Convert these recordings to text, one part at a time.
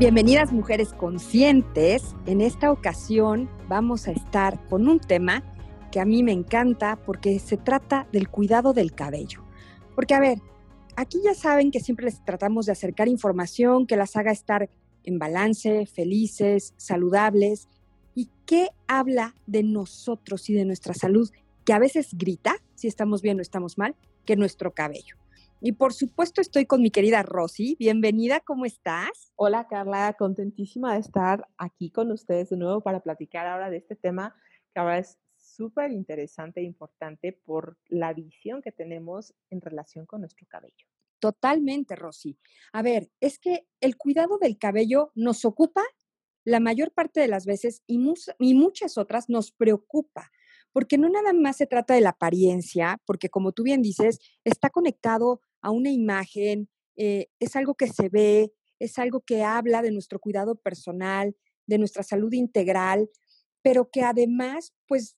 Bienvenidas mujeres conscientes. En esta ocasión vamos a estar con un tema que a mí me encanta porque se trata del cuidado del cabello. Porque a ver, aquí ya saben que siempre les tratamos de acercar información que las haga estar en balance, felices, saludables. ¿Y qué habla de nosotros y de nuestra salud? Que a veces grita si estamos bien o estamos mal, que nuestro cabello. Y por supuesto estoy con mi querida Rosy. Bienvenida, ¿cómo estás? Hola Carla, contentísima de estar aquí con ustedes de nuevo para platicar ahora de este tema que ahora es súper interesante e importante por la visión que tenemos en relación con nuestro cabello. Totalmente, Rosy. A ver, es que el cuidado del cabello nos ocupa la mayor parte de las veces y, y muchas otras nos preocupa porque no nada más se trata de la apariencia, porque como tú bien dices, está conectado a una imagen, eh, es algo que se ve, es algo que habla de nuestro cuidado personal, de nuestra salud integral, pero que además, pues,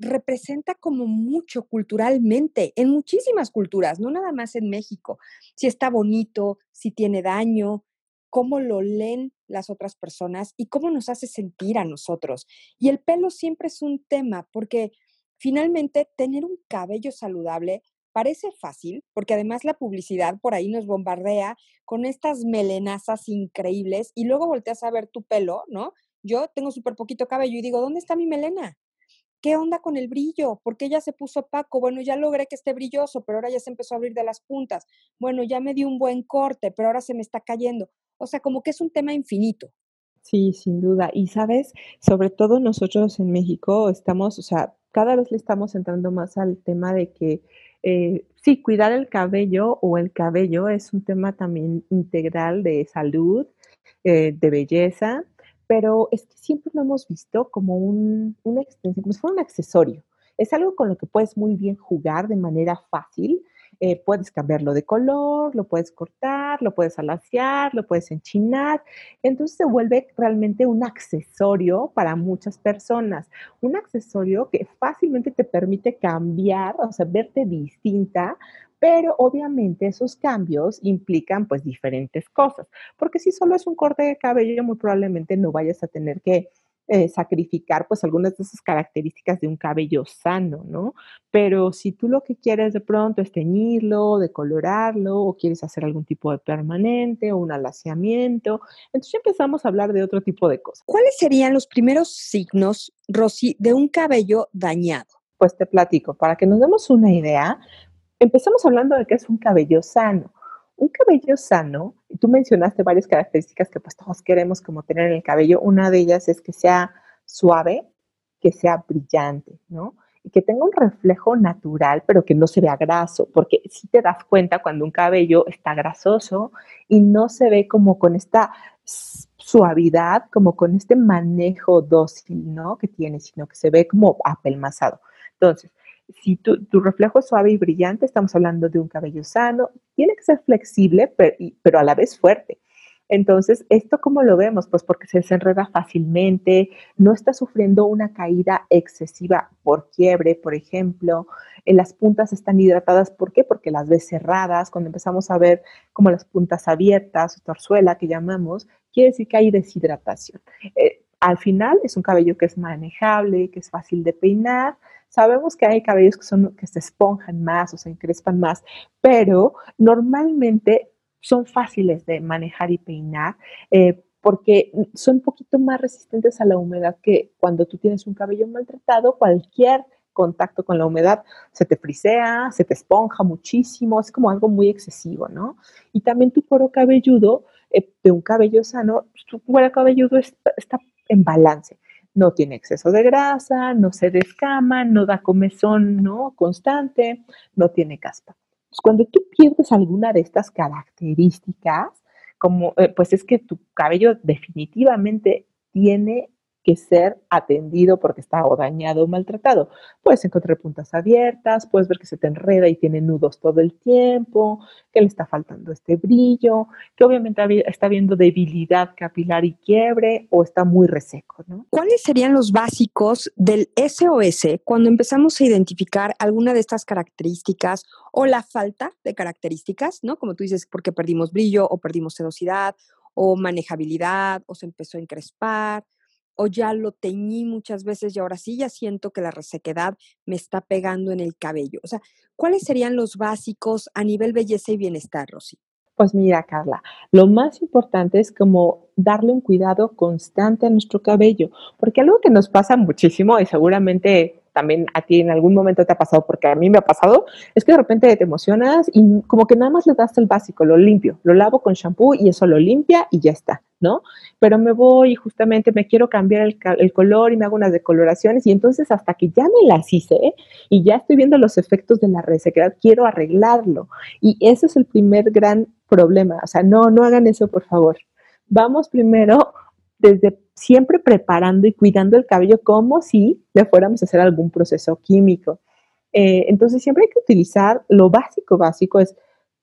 representa como mucho culturalmente, en muchísimas culturas, no nada más en México. Si está bonito, si tiene daño, cómo lo leen las otras personas y cómo nos hace sentir a nosotros. Y el pelo siempre es un tema porque finalmente tener un cabello saludable Parece fácil, porque además la publicidad por ahí nos bombardea con estas melenazas increíbles y luego volteas a ver tu pelo, ¿no? Yo tengo súper poquito cabello y digo, ¿dónde está mi melena? ¿Qué onda con el brillo? ¿Por qué ya se puso opaco? Bueno, ya logré que esté brilloso, pero ahora ya se empezó a abrir de las puntas. Bueno, ya me di un buen corte, pero ahora se me está cayendo. O sea, como que es un tema infinito. Sí, sin duda. Y sabes, sobre todo nosotros en México estamos, o sea, cada vez le estamos entrando más al tema de que eh, sí, cuidar el cabello o el cabello es un tema también integral de salud, eh, de belleza, pero es que siempre lo hemos visto como un, una extensión, como si fuera un accesorio. Es algo con lo que puedes muy bien jugar de manera fácil eh, puedes cambiarlo de color, lo puedes cortar, lo puedes alaciar, lo puedes enchinar. Entonces se vuelve realmente un accesorio para muchas personas. Un accesorio que fácilmente te permite cambiar, o sea, verte distinta pero obviamente esos cambios implican pues diferentes cosas, porque si solo es un corte de cabello, muy probablemente no vayas a tener que eh, sacrificar pues algunas de esas características de un cabello sano, ¿no? Pero si tú lo que quieres de pronto es teñirlo, decolorarlo o quieres hacer algún tipo de permanente o un alaciamiento, entonces ya empezamos a hablar de otro tipo de cosas. ¿Cuáles serían los primeros signos, Rosy, de un cabello dañado? Pues te platico, para que nos demos una idea, empezamos hablando de que es un cabello sano. Un cabello sano, y tú mencionaste varias características que pues todos queremos como tener en el cabello, una de ellas es que sea suave, que sea brillante, ¿no? Y que tenga un reflejo natural, pero que no se vea graso, porque si te das cuenta cuando un cabello está grasoso y no se ve como con esta suavidad, como con este manejo dócil, ¿no? Que tiene, sino que se ve como apelmazado. Entonces, si tu, reflejo es suave y brillante, estamos hablando de un cabello sano, tiene que ser flexible, pero, a la vez fuerte. Entonces, ¿esto cómo lo vemos? Pues porque se desenreda fácilmente, no está sufriendo una caída excesiva por quiebre, por ejemplo. En las puntas están hidratadas, ¿por qué? Porque las ves cerradas. Cuando empezamos a ver como las puntas abiertas, torzuela que llamamos, quiere decir que hay deshidratación. Eh, al final es un cabello que es manejable, que es fácil de peinar, Sabemos que hay cabellos que, son, que se esponjan más o se encrespan más, pero normalmente son fáciles de manejar y peinar eh, porque son un poquito más resistentes a la humedad que cuando tú tienes un cabello maltratado, cualquier contacto con la humedad se te frisea, se te esponja muchísimo, es como algo muy excesivo, ¿no? Y también tu cuero cabelludo, eh, de un cabello sano, tu cuero cabelludo está en balance no tiene exceso de grasa, no se descama, no da comezón ¿no? constante, no tiene caspa. cuando tú pierdes alguna de estas características, como, eh, pues es que tu cabello definitivamente tiene que ser atendido porque está o dañado o maltratado. Puedes encontrar puntas abiertas, puedes ver que se te enreda y tiene nudos todo el tiempo, que le está faltando este brillo, que obviamente está viendo debilidad capilar y quiebre o está muy reseco. ¿no? ¿Cuáles serían los básicos del SOS cuando empezamos a identificar alguna de estas características o la falta de características, ¿no? Como tú dices, porque perdimos brillo o perdimos sedosidad o manejabilidad o se empezó a encrespar o ya lo teñí muchas veces y ahora sí ya siento que la resequedad me está pegando en el cabello. O sea, ¿cuáles serían los básicos a nivel belleza y bienestar, Rosy? Pues mira, Carla, lo más importante es como darle un cuidado constante a nuestro cabello, porque algo que nos pasa muchísimo y seguramente también a ti en algún momento te ha pasado, porque a mí me ha pasado, es que de repente te emocionas y como que nada más le das el básico, lo limpio, lo lavo con shampoo y eso lo limpia y ya está, ¿no? Pero me voy y justamente me quiero cambiar el, color y me hago unas decoloraciones y entonces hasta que ya me las hice y ya estoy viendo los efectos de la resequedad, quiero arreglarlo. Y ese es el primer gran problema, o sea, no, no hagan eso, por favor. Vamos primero desde siempre preparando y cuidando el cabello como si le fuéramos a hacer algún proceso químico. Eh, entonces siempre hay que utilizar lo básico, básico es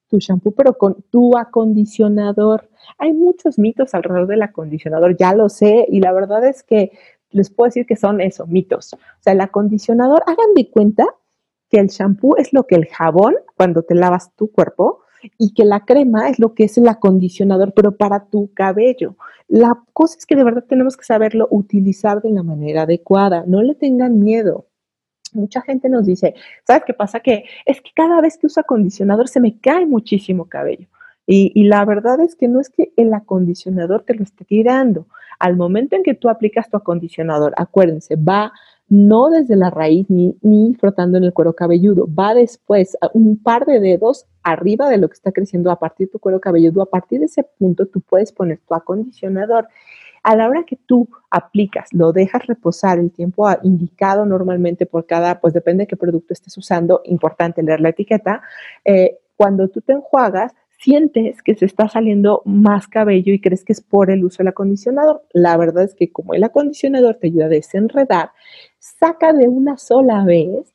tu shampoo, pero con tu acondicionador. Hay muchos mitos alrededor del acondicionador, ya lo sé, y la verdad es que les puedo decir que son eso, mitos. O sea, el acondicionador, hagan de cuenta que el shampoo es lo que el jabón, cuando te lavas tu cuerpo, y que la crema es lo que es el acondicionador, pero para tu cabello. La cosa es que de verdad tenemos que saberlo utilizar de la manera adecuada. No le tengan miedo. Mucha gente nos dice, ¿sabes qué pasa? Que es que cada vez que uso acondicionador se me cae muchísimo cabello. Y, y, la verdad es que no es que el acondicionador te lo esté tirando. Al momento en que tú aplicas tu acondicionador, acuérdense, va no desde la raíz ni, ni frotando en el cuero cabelludo, va después, un par de dedos arriba de lo que está creciendo a partir de tu cuero cabelludo. A partir de ese punto tú puedes poner tu acondicionador. A la hora que tú aplicas, lo dejas reposar el tiempo indicado normalmente por cada, pues depende de qué producto estés usando, importante leer la etiqueta. Eh, cuando tú te enjuagas, sientes que se está saliendo más cabello y crees que es por el uso del acondicionador. La verdad es que como el acondicionador te ayuda a desenredar, saca de una sola vez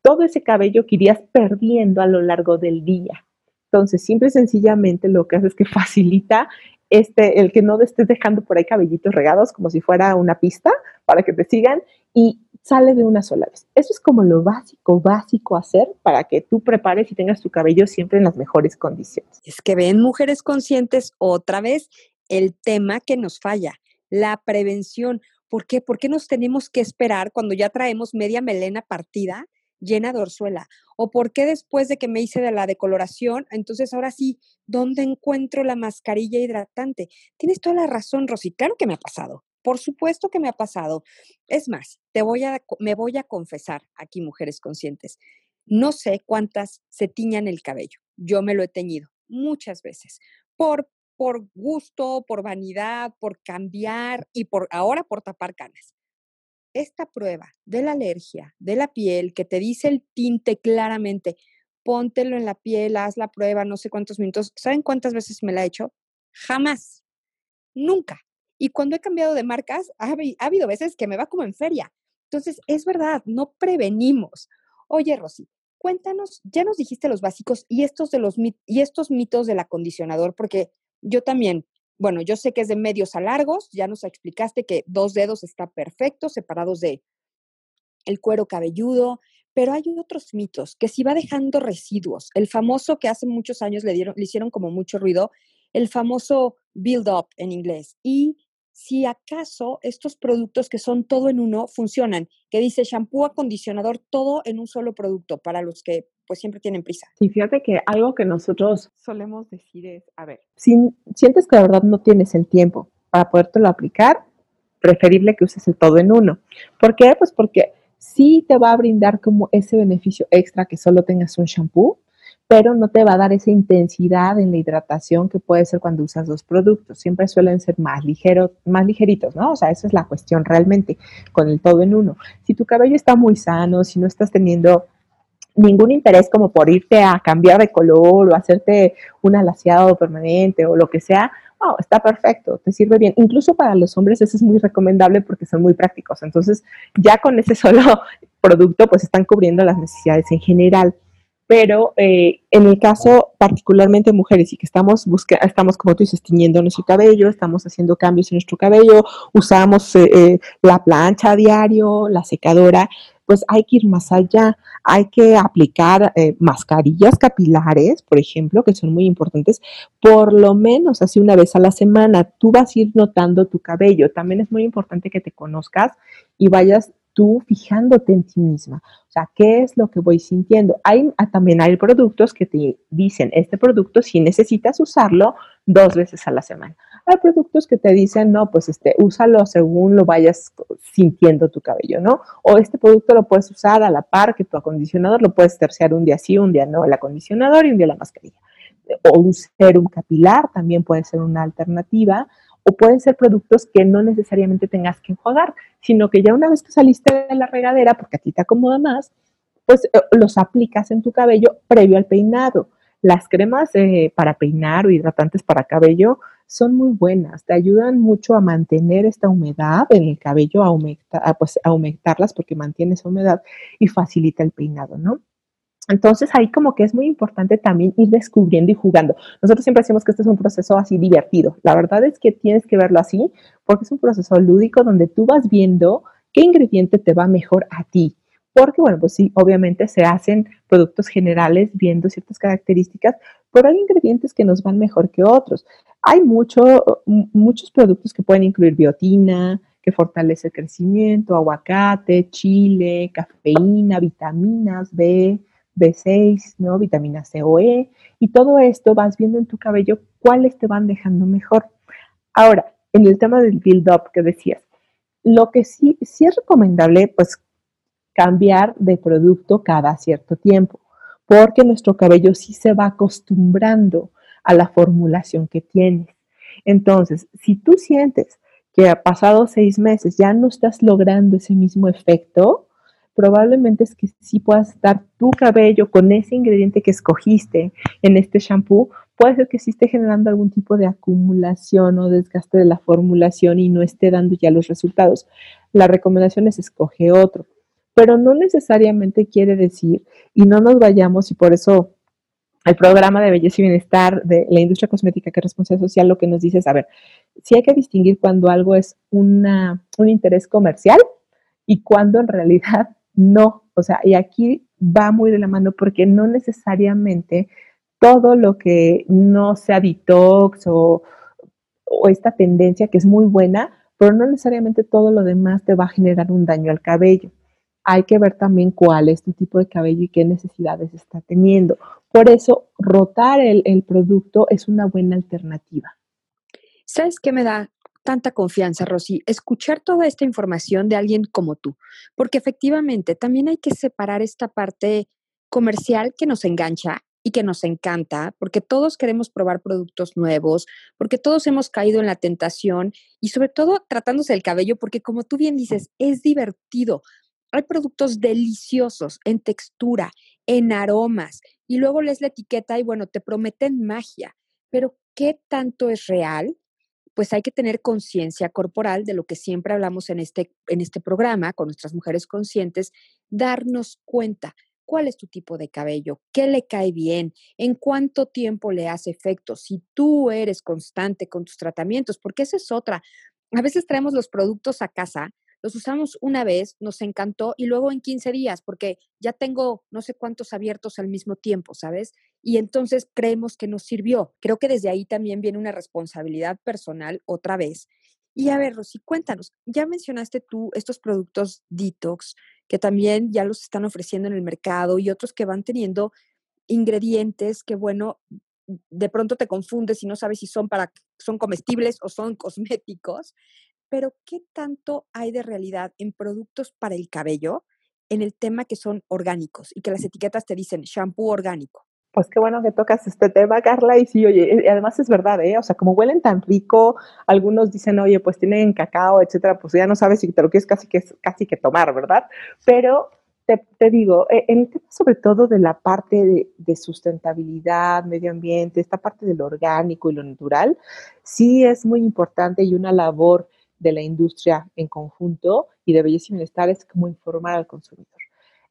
todo ese cabello que irías perdiendo a lo largo del día. Entonces, simple y sencillamente lo que hace es que facilita este, el que no estés dejando por ahí cabellitos regados como si fuera una pista para que te sigan y sale de una sola vez. Eso es como lo básico, básico hacer para que tú prepares y tengas tu cabello siempre en las mejores condiciones. Es que ven mujeres conscientes otra vez el tema que nos falla, la prevención. ¿Por qué? ¿Por qué nos tenemos que esperar cuando ya traemos media melena partida? llena de orzuela? ¿O por qué después de que me hice de la decoloración, entonces ahora sí, ¿dónde encuentro la mascarilla hidratante? Tienes toda la razón, Rosy. Claro que me ha pasado. Por supuesto que me ha pasado. Es más, te voy a, me voy a confesar aquí, mujeres conscientes. No sé cuántas se tiñan el cabello. Yo me lo he teñido muchas veces por, por gusto, por vanidad, por cambiar y por ahora por tapar canas. Esta prueba de la alergia, de la piel, que te dice el tinte claramente, póntelo en la piel, haz la prueba, no sé cuántos minutos. ¿Saben cuántas veces me la he hecho? Jamás. Nunca. Y cuando he cambiado de marcas, ha, habido veces que me va como en feria. Entonces, es verdad, no prevenimos. Oye, Rosy, cuéntanos, ya nos dijiste los básicos y estos, de los, y estos mitos del acondicionador, porque yo también, bueno, yo sé que es de medios a largos, ya nos explicaste que dos dedos está perfecto, separados de el cuero cabelludo, pero hay otros mitos que si va dejando residuos. El famoso que hace muchos años le, dieron, le hicieron como mucho ruido, el famoso build up en inglés. Y si acaso estos productos que son todo en uno funcionan, que dice shampoo, acondicionador, todo en un solo producto para los que pues siempre tienen prisa. Sí, fíjate que algo que nosotros solemos decir es, a ver, si sientes que la verdad no tienes el tiempo para podértelo aplicar, preferible que uses el todo en uno. ¿Por qué? Pues porque sí te va a brindar como ese beneficio extra que solo tengas un shampoo, pero no te va a dar esa intensidad en la hidratación que puede ser cuando usas dos productos. Siempre suelen ser más ligeros, más ligeritos, ¿no? O sea, esa es la cuestión realmente con el todo en uno. Si tu cabello está muy sano, si no estás teniendo ningún interés como por irte a cambiar de color o hacerte un alaciado permanente o lo que sea, está perfecto, te sirve bien. Incluso para los hombres eso es muy recomendable porque son muy prácticos. Entonces, ya con ese solo producto, pues están cubriendo las necesidades en general. Pero eh, en el caso particularmente mujeres y que estamos buscando, estamos como tú dices, tiñendo nuestro cabello, estamos haciendo cambios en nuestro cabello, usamos eh, eh, la plancha a diario, la secadora, pues hay que ir más allá. Hay que aplicar mascarillas capilares, por ejemplo, que son muy importantes, por lo menos así una vez a la semana. Tú vas a ir notando tu cabello. También es muy importante que te conozcas y vayas tú fijándote en ti misma. O sea, ¿qué es lo que voy sintiendo? Hay, ah, también hay productos que te dicen, este producto si necesitas usarlo dos veces a la semana. Hay productos que te dicen, no, pues este, úsalo según lo vayas sintiendo tu cabello, ¿no? O este producto lo puedes usar a la par que tu acondicionador, lo puedes terciar un día sí, un día no, el acondicionador y un día la mascarilla. O un serum capilar también puede ser una alternativa. O pueden ser productos que no necesariamente tengas que enjuagar, sino que ya una vez que saliste de la regadera, porque a ti te acomoda más, pues eh, los aplicas en tu cabello previo al peinado. Las cremas eh, para peinar o hidratantes para cabello son muy buenas, te ayudan mucho a mantener esta humedad en el cabello, a, aumentar, pues, aumentarlas porque mantiene esa humedad y facilita el peinado, ¿no? Entonces ahí como que es muy importante también ir descubriendo y jugando. Nosotros siempre decimos que este es un proceso así divertido. La verdad es que tienes que verlo así porque es un proceso lúdico donde tú vas viendo qué ingrediente te va mejor a ti. Porque, bueno, pues sí, obviamente se hacen productos generales viendo ciertas características, pero hay ingredientes que nos van mejor que otros. Hay mucho, muchos productos que pueden incluir biotina, que fortalece el crecimiento, aguacate, chile, cafeína, vitaminas B, B6, ¿no? Vitamina C o E, y todo esto vas viendo en tu cabello cuáles te van dejando mejor. Ahora, en el tema del build-up que decías, lo que sí, sí es recomendable, pues, cambiar de producto cada cierto tiempo, porque nuestro cabello sí se va acostumbrando a la formulación que tienes. Entonces, si tú sientes que ha pasado seis meses ya no estás logrando ese mismo efecto, probablemente es que sí puedas estar tu cabello con ese ingrediente que escogiste en este shampoo, puede ser que sí esté generando algún tipo de acumulación o desgaste de la formulación y no esté dando ya los resultados. La recomendación es escoge otro, pero no necesariamente quiere decir, y no nos vayamos, y por eso el programa de belleza y bienestar de la industria cosmética que es responsabilidad social lo que nos dice es, a ver, si hay que distinguir cuando algo es una, un interés comercial y cuando en realidad no. O sea, y aquí va muy de la mano porque no necesariamente todo lo que no sea detox o, esta tendencia que es muy buena, pero no necesariamente todo lo demás te va a generar un daño al cabello hay que ver también cuál es tu tipo de cabello y qué necesidades está teniendo. Por eso, rotar el, producto es una buena alternativa. ¿Sabes qué me da tanta confianza, Rosy? Escuchar toda esta información de alguien como tú, porque efectivamente también hay que separar esta parte comercial que nos engancha y que nos encanta, porque todos queremos probar productos nuevos, porque todos hemos caído en la tentación y sobre todo tratándose del cabello, porque como tú bien dices, es divertido hay productos deliciosos en textura, en aromas, y luego lees la etiqueta y bueno, te prometen magia, pero ¿qué tanto es real? Pues hay que tener conciencia corporal de lo que siempre hablamos en este, en este programa con nuestras mujeres conscientes, darnos cuenta cuál es tu tipo de cabello, qué le cae bien, en cuánto tiempo le hace efecto, si tú eres constante con tus tratamientos, porque esa es otra. A veces traemos los productos a casa los usamos una vez, nos encantó y luego en 15 días, porque ya tengo no sé cuántos abiertos al mismo tiempo, ¿sabes? Y entonces creemos que nos sirvió. Creo que desde ahí también viene una responsabilidad personal otra vez. Y a ver, Rosy, cuéntanos, ya mencionaste tú estos productos detox que también ya los están ofreciendo en el mercado y otros que van teniendo ingredientes que, bueno, de pronto te confundes y no sabes si son para son comestibles o son cosméticos pero ¿qué tanto hay de realidad en productos para el cabello en el tema que son orgánicos y que las etiquetas te dicen shampoo orgánico? Pues qué bueno que tocas este tema, Carla, y sí, oye, además es verdad, ¿eh? O sea, como huelen tan rico, algunos dicen, oye, pues tienen cacao, etcétera, pues ya no sabes si te lo quieres casi que, casi que tomar, ¿verdad? Pero te, digo, e, en el tema sobre todo de la parte de, sustentabilidad, medio ambiente, esta parte de lo orgánico y lo natural, sí es muy importante y una labor de la industria en conjunto y de belleza y bienestar es como informar al consumidor.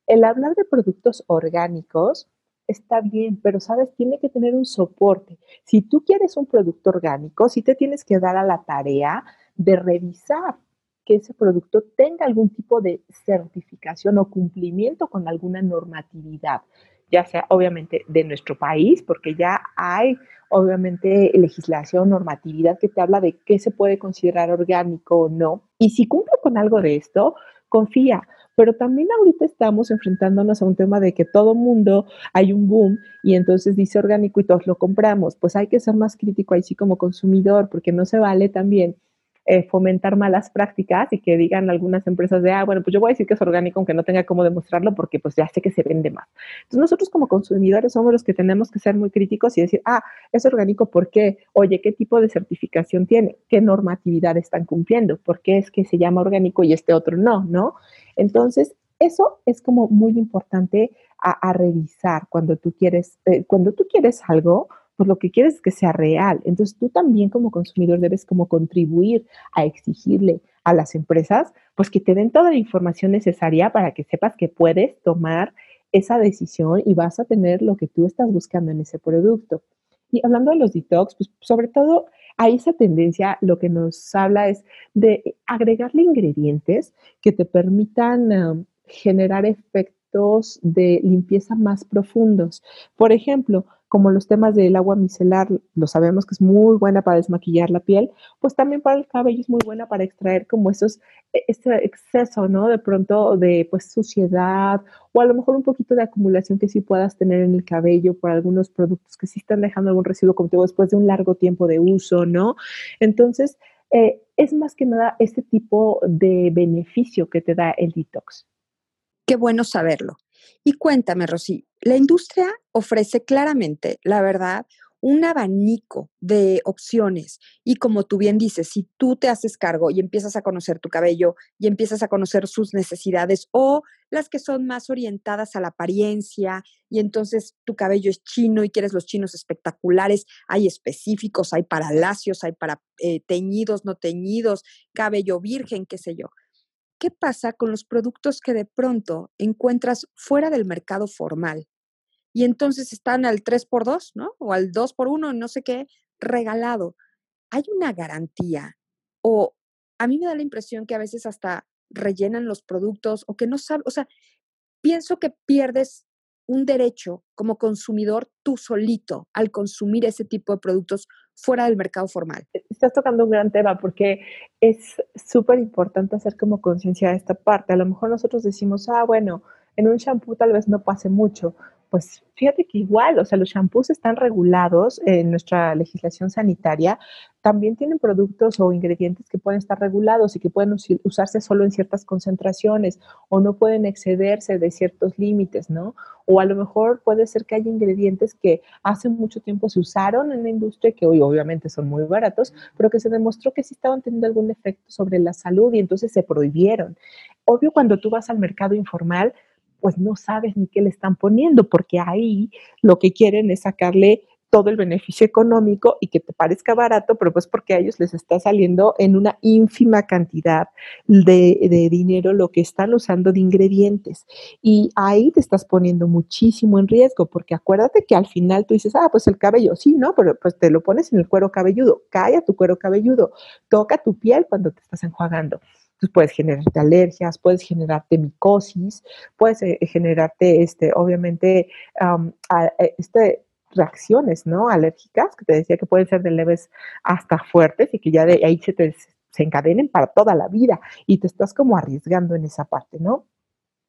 El hablar de productos orgánicos está bien, pero sabes, tiene que tener un soporte. Si tú quieres un producto orgánico, sí te tienes que dar a la tarea de revisar que ese producto tenga algún tipo de certificación o cumplimiento con alguna normatividad, ya sea obviamente de nuestro país, porque ya hay obviamente legislación, normatividad que te habla de qué se puede considerar orgánico o no. Y si cumple con algo de esto, confía. Pero también ahorita estamos enfrentándonos a un tema de que todo mundo hay un boom y entonces dice orgánico y todos lo compramos. Pues hay que ser más crítico ahí sí como consumidor, porque no se vale también eh, fomentar malas prácticas y que digan algunas empresas de, ah, bueno, pues yo voy a decir que es orgánico aunque no tenga cómo demostrarlo porque pues ya sé que se vende más. Entonces nosotros como consumidores somos los que tenemos que ser muy críticos y decir, ah, es orgánico, ¿por qué? Oye, ¿qué tipo de certificación tiene? ¿Qué normatividad están cumpliendo? ¿Por qué es que se llama orgánico y este otro no? ¿No? Entonces, eso es como muy importante a, revisar cuando tú quieres, eh, cuando tú quieres algo, pues lo que quieres es que sea real. Entonces tú también como consumidor debes como contribuir a exigirle a las empresas, pues que te den toda la información necesaria para que sepas que puedes tomar esa decisión y vas a tener lo que tú estás buscando en ese producto. Y hablando de los detox, pues sobre todo a esa tendencia lo que nos habla es de agregarle ingredientes que te permitan um, generar efectos de limpieza más profundos. Por ejemplo, como los temas del agua micelar, lo sabemos que es muy buena para desmaquillar la piel, pues también para el cabello es muy buena para extraer como esos, e, ese exceso, ¿no? De pronto de pues suciedad o a lo mejor un poquito de acumulación que sí puedas tener en el cabello por algunos productos que sí están dejando algún residuo digo, después de un largo tiempo de uso, ¿no? Entonces, eh, es más que nada este tipo de beneficio que te da el detox. Qué bueno saberlo. Y cuéntame, Rosy, la industria ofrece claramente, la verdad, un abanico de opciones. Y como tú bien dices, si tú te haces cargo y empiezas a conocer tu cabello y empiezas a conocer sus necesidades o las que son más orientadas a la apariencia y entonces tu cabello es chino y quieres los chinos espectaculares, hay específicos, hay para lacios, hay para eh, teñidos, no teñidos, cabello virgen, qué sé yo. ¿Qué pasa con los productos que de pronto encuentras fuera del mercado formal? Y entonces están al 3x2, ¿no? O al 2x1, no sé qué, regalado. ¿Hay una garantía? O a mí me da la impresión que a veces hasta rellenan los productos o que no saben, o sea, pienso que pierdes un derecho como consumidor tú solito al consumir ese tipo de productos fuera del mercado formal. Estás tocando un gran tema porque es súper importante hacer como conciencia de esta parte. A lo mejor nosotros decimos, ah, bueno, en un shampoo tal vez no pase mucho, pues fíjate que igual, o sea, los shampoos están regulados en nuestra legislación sanitaria, también tienen productos o ingredientes que pueden estar regulados y que pueden usarse solo en ciertas concentraciones o no pueden excederse de ciertos límites, ¿no? O a lo mejor puede ser que haya ingredientes que hace mucho tiempo se usaron en la industria, que hoy obviamente son muy baratos, pero que se demostró que sí estaban teniendo algún efecto sobre la salud y entonces se prohibieron. Obvio, cuando tú vas al mercado informal, pues no sabes ni qué le están poniendo, porque ahí lo que quieren es sacarle todo el beneficio económico y que te parezca barato, pero pues porque a ellos les está saliendo en una ínfima cantidad de, dinero lo que están usando de ingredientes. Y ahí te estás poniendo muchísimo en riesgo, porque acuérdate que al final tú dices, ah, pues el cabello, sí, ¿no? Pero pues te lo pones en el cuero cabelludo, cae a tu cuero cabelludo, toca tu piel cuando te estás enjuagando. Entonces puedes generarte alergias, puedes generarte micosis, puedes eh, generarte, este, obviamente, eh, este, reacciones, ¿no? Alérgicas, que te decía que pueden ser de leves hasta fuertes y que ya de ahí se te se encadenen para toda la vida y te estás como arriesgando en esa parte, ¿no?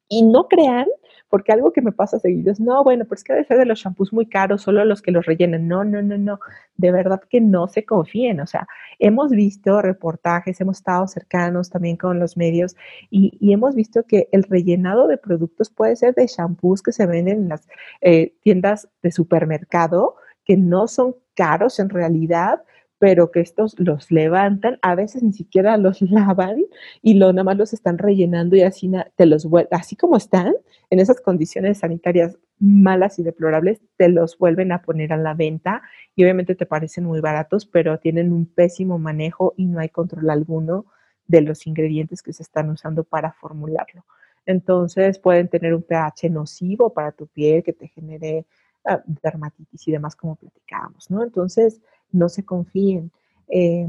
Y no crean, porque algo que me pasa seguido es, no, bueno, pues que debe ser de los shampoos muy caros, solo los que los rellenen. No, no, no, no. De verdad que no se confíen. O sea, hemos visto reportajes, hemos estado cercanos también con los medios y, hemos visto que el rellenado de productos puede ser de shampoos que se venden en las eh, tiendas de supermercado, que no son caros en realidad, pero que estos los levantan, a veces ni siquiera los lavan y lo nada más los están rellenando y así te los así como están en esas condiciones sanitarias malas y deplorables, te los vuelven a poner a la venta y obviamente te parecen muy baratos, pero tienen un pésimo manejo y no hay control alguno de los ingredientes que se están usando para formularlo. Entonces pueden tener un pH nocivo para tu piel que te genere ah, dermatitis y demás como platicábamos, ¿no? Entonces, no se confíen. Eh,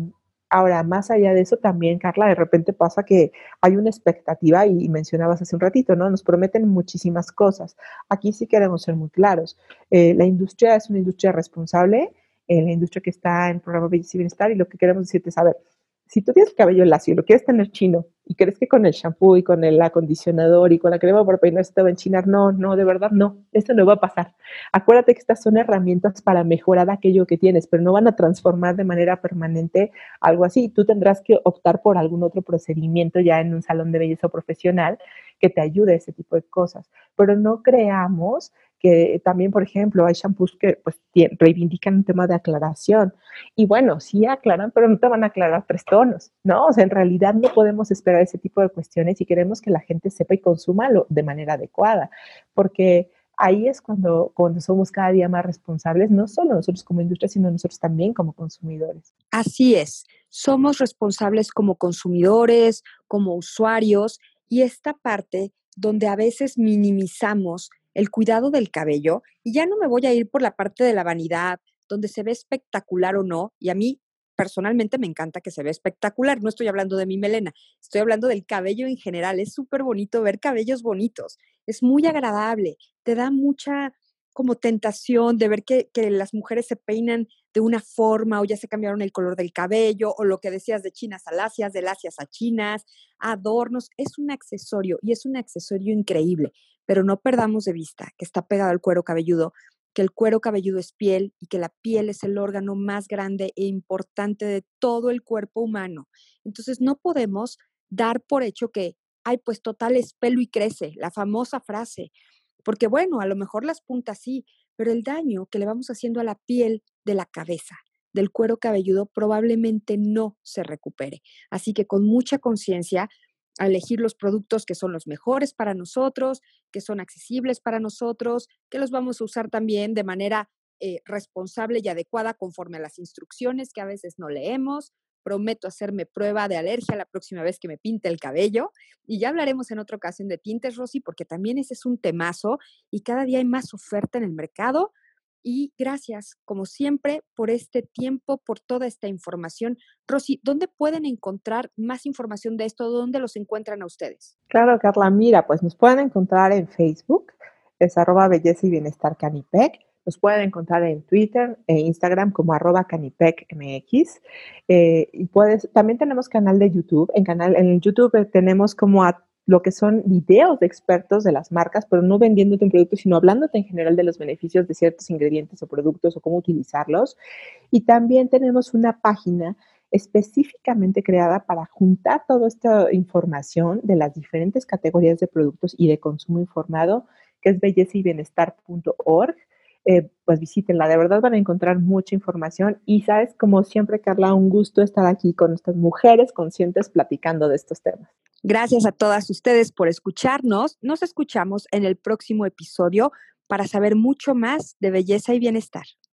ahora, más allá de eso, también, Carla, de repente pasa que hay una expectativa y mencionabas hace un ratito, ¿no? Nos prometen muchísimas cosas. Aquí sí queremos ser muy claros. Eh, la industria es una industria responsable, eh, la industria que está en el programa Belleza y Bienestar y lo que queremos decirte es, a ver, si tú tienes el cabello lacio y lo quieres tener chino y crees que con el shampoo y con el acondicionador y con la crema para peinarse te va a enchinar, no, no, de verdad no, esto no va a pasar. Acuérdate que estas son herramientas para mejorar aquello que tienes, pero no van a transformar de manera permanente algo así. Tú tendrás que optar por algún otro procedimiento ya en un salón de belleza profesional que te ayude a ese tipo de cosas. Pero no creamos que también, por ejemplo, hay shampoos que pues, reivindican un tema de aclaración. Y bueno, sí aclaran, pero no te van a aclarar tres tonos, ¿no? O sea, en realidad no podemos esperar ese tipo de cuestiones y queremos que la gente sepa y consúmalo de manera adecuada, porque ahí es cuando, cuando somos cada día más responsables, no solo nosotros como industria, sino nosotros también como consumidores. Así es, somos responsables como consumidores, como usuarios, y esta parte donde a veces minimizamos el cuidado del cabello, y ya no me voy a ir por la parte de la vanidad, donde se ve espectacular o no, y a mí personalmente me encanta que se ve espectacular, no estoy hablando de mi melena, estoy hablando del cabello en general, es súper bonito ver cabellos bonitos, es muy agradable, te da mucha como tentación de ver que, que, las mujeres se peinan de una forma o ya se cambiaron el color del cabello o lo que decías de chinas a lacias, de lacias a chinas, adornos, es un accesorio y es un accesorio increíble, pero no perdamos de vista que está pegado al cuero cabelludo, que el cuero cabelludo es piel y que la piel es el órgano más grande e importante de todo el cuerpo humano. Entonces no podemos dar por hecho que, ay, pues total es pelo y crece, la famosa frase, porque bueno, a lo mejor las puntas sí, pero el daño que le vamos haciendo a la piel de la cabeza, del cuero cabelludo, probablemente no se recupere. Así que con mucha conciencia, elegir los productos que son los mejores para nosotros, que son accesibles para nosotros, que los vamos a usar también de manera eh, responsable y adecuada conforme a las instrucciones que a veces no leemos. Prometo hacerme prueba de alergia la próxima vez que me pinte el cabello. Y ya hablaremos en otra ocasión de tintes, Rosy, porque también ese es un temazo y cada día hay más oferta en el mercado y gracias, como siempre, por este tiempo, por toda esta información. Rosy, ¿dónde pueden encontrar más información de esto? ¿Dónde los encuentran a ustedes? Claro, Carla, mira, pues nos pueden encontrar en Facebook, es arroba belleza y bienestar canipec. Nos pueden encontrar en Twitter e Instagram como arroba canipecmx. Eh, y puedes, también tenemos canal de YouTube. En, canal, en YouTube eh, tenemos como a lo que son videos de expertos de las marcas, pero no vendiéndote un producto, sino hablándote en general de los beneficios de ciertos ingredientes o productos o cómo utilizarlos. Y también tenemos una página específicamente creada para juntar toda esta información de las diferentes categorías de productos y de consumo informado, que es belleza Eh, pues visítenla, de verdad van a encontrar mucha información y sabes, como siempre, Carla, un gusto estar aquí con estas mujeres conscientes platicando de estos temas. Gracias a todas ustedes por escucharnos. Nos escuchamos en el próximo episodio para saber mucho más de belleza y bienestar.